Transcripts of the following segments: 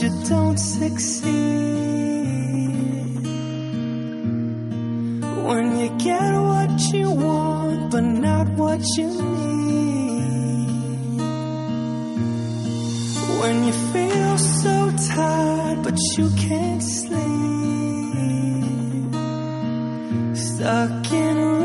you don't succeed. When you get what you want but not what you need. When you feel so tired but you can't sleep. Stuck in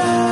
will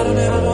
I don't ever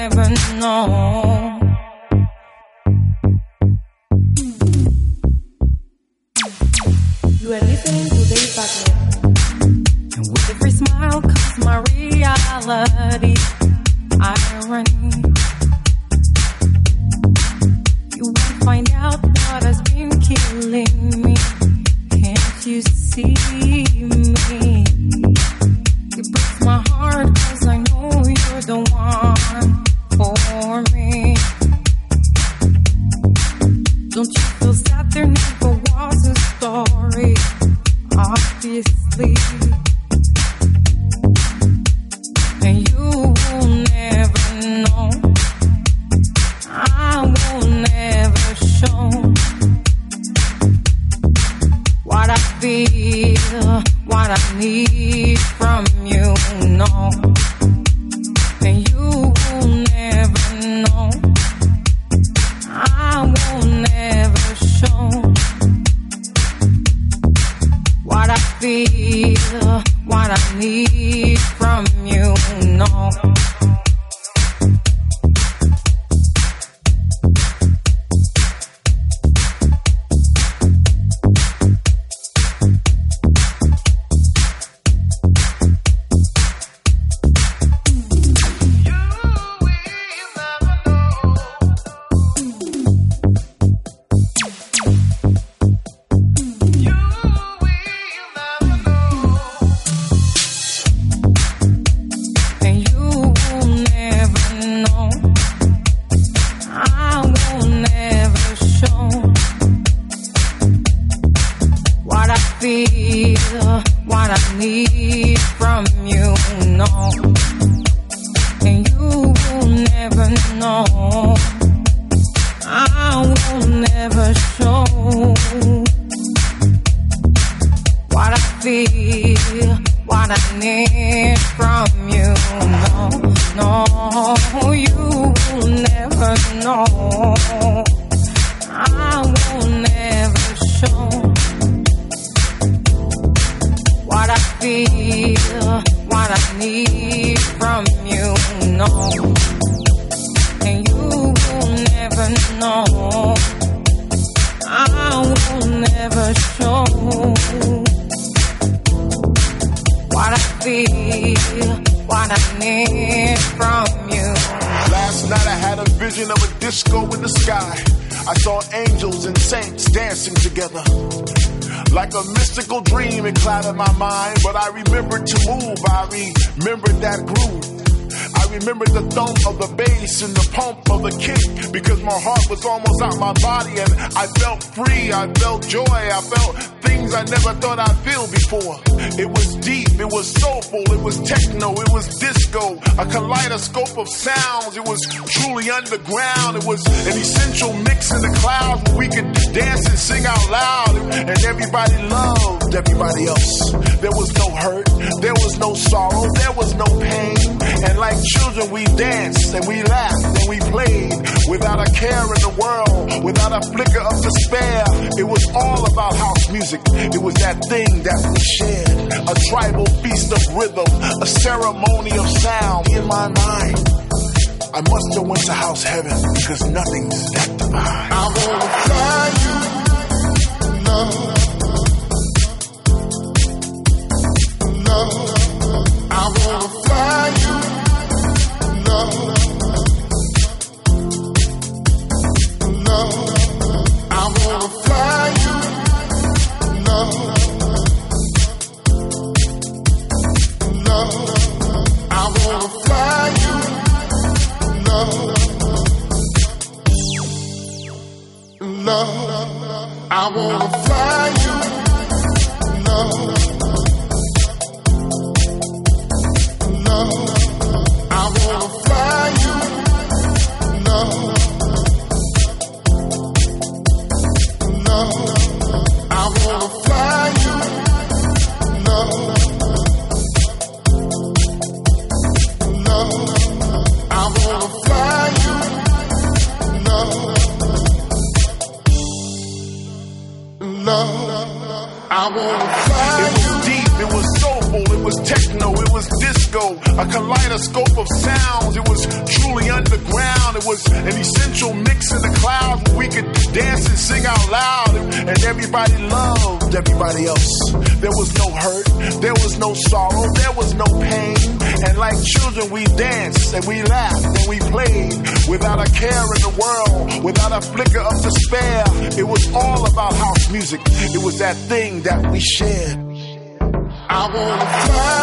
never know. I will never show what I feel, what I need together. Like a mystical dream, it clouded my mind, but I remembered to move. I remembered that groove. I remembered the thump of the bass and the pump of the kick because my heart was almost out my body and I felt free. I felt joy. I felt things I never thought I'd feel before. It was deep. It was soulful. It was techno. It was disco. A kaleidoscope of sounds. It was truly underground. It was an essential mix in the clouds where we could dance and sing out loud and everybody loved everybody else. There was no hurt. There was no sorrow. There was no pain. And like children, we danced and we laughed and we played without a care in the world, without a flicker of despair. It was all about house music. It was that thing that we shared. A tribal feast of rhythm, a ceremony of sound in my mind. I must have went to house heaven because nothing's that divine. I wanna fly you, love. Love, I wanna fly you, love. Love, that we shared. I wanna fly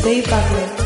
Today Butler.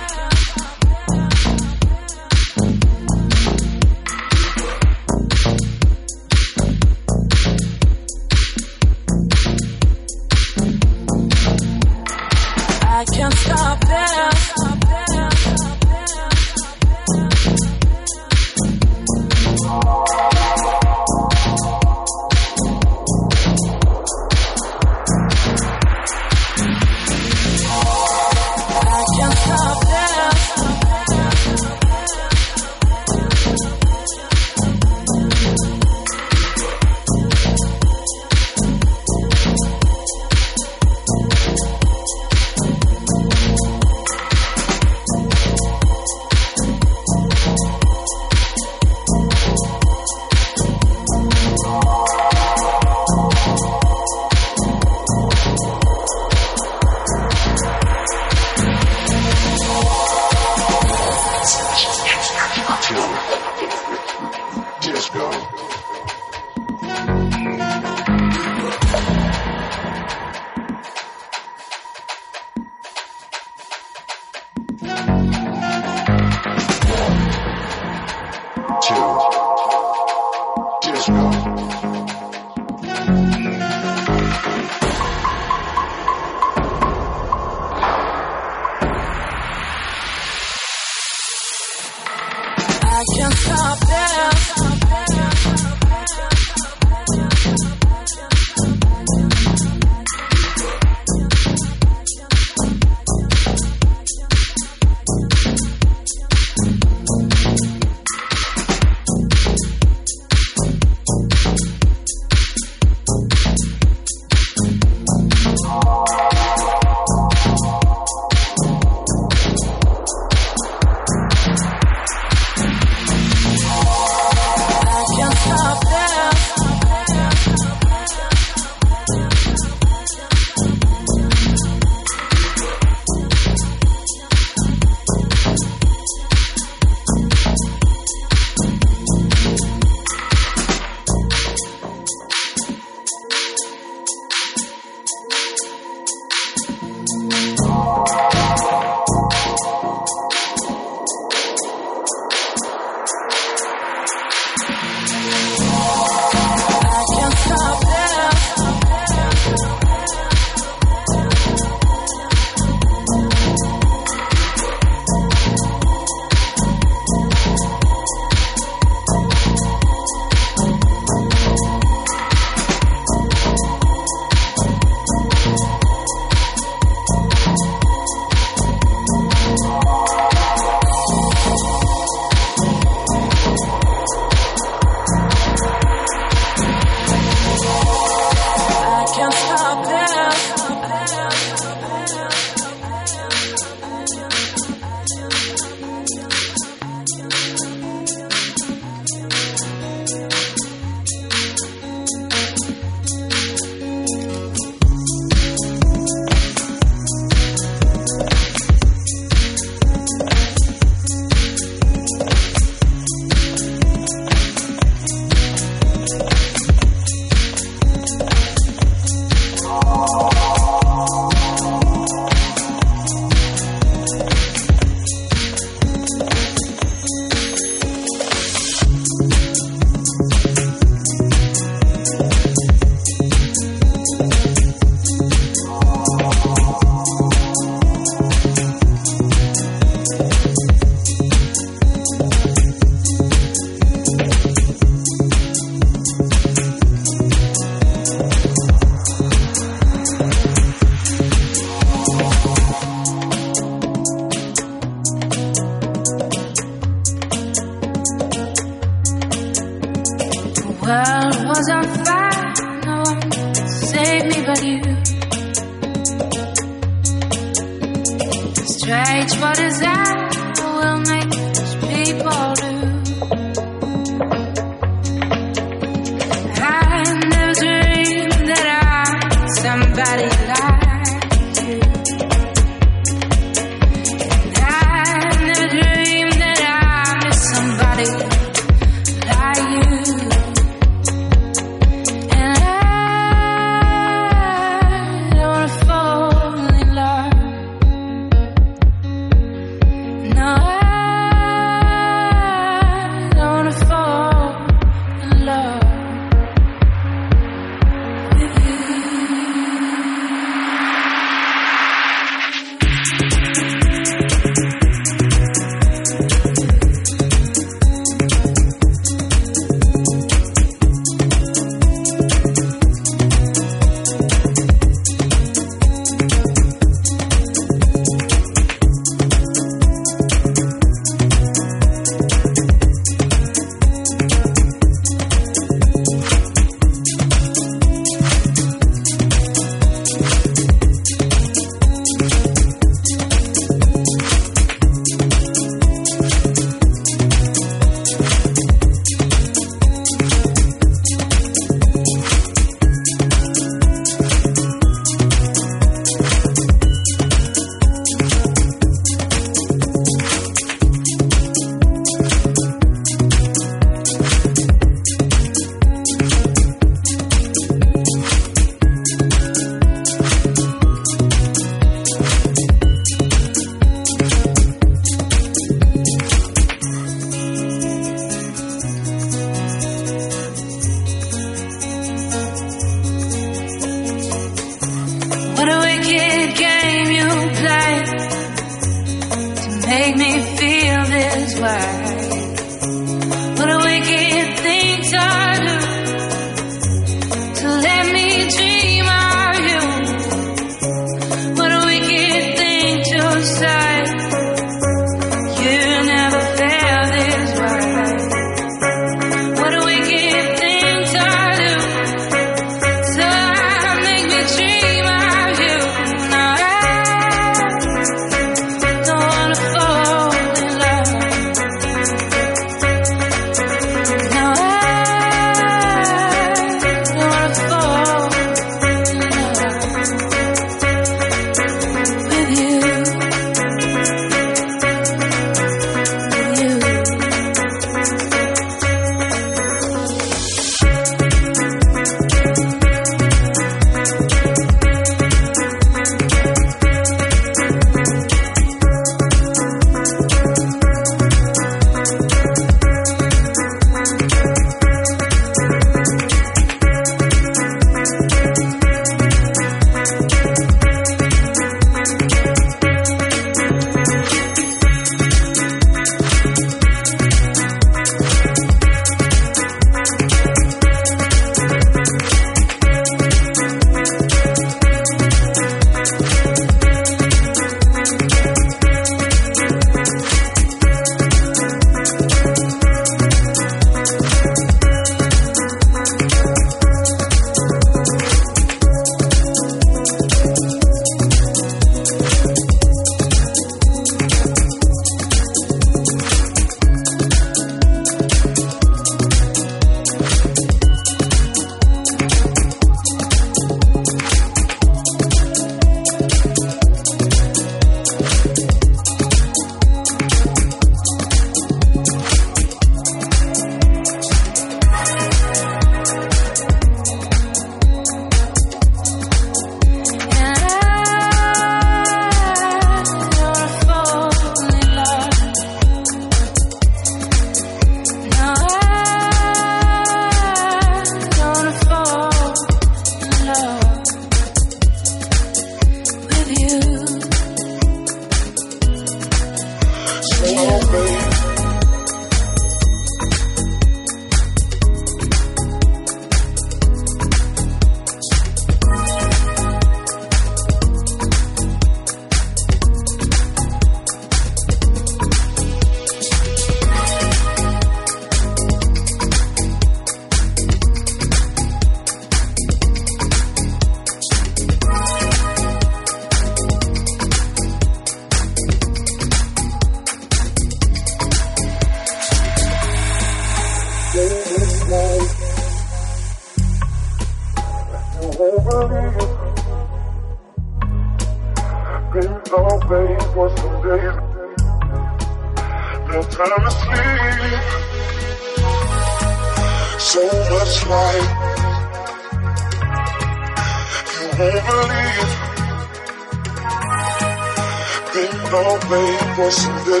For.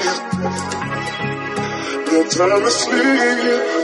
No time to sleep.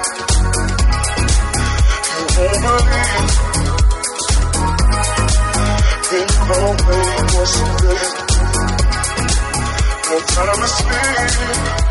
Time to speak.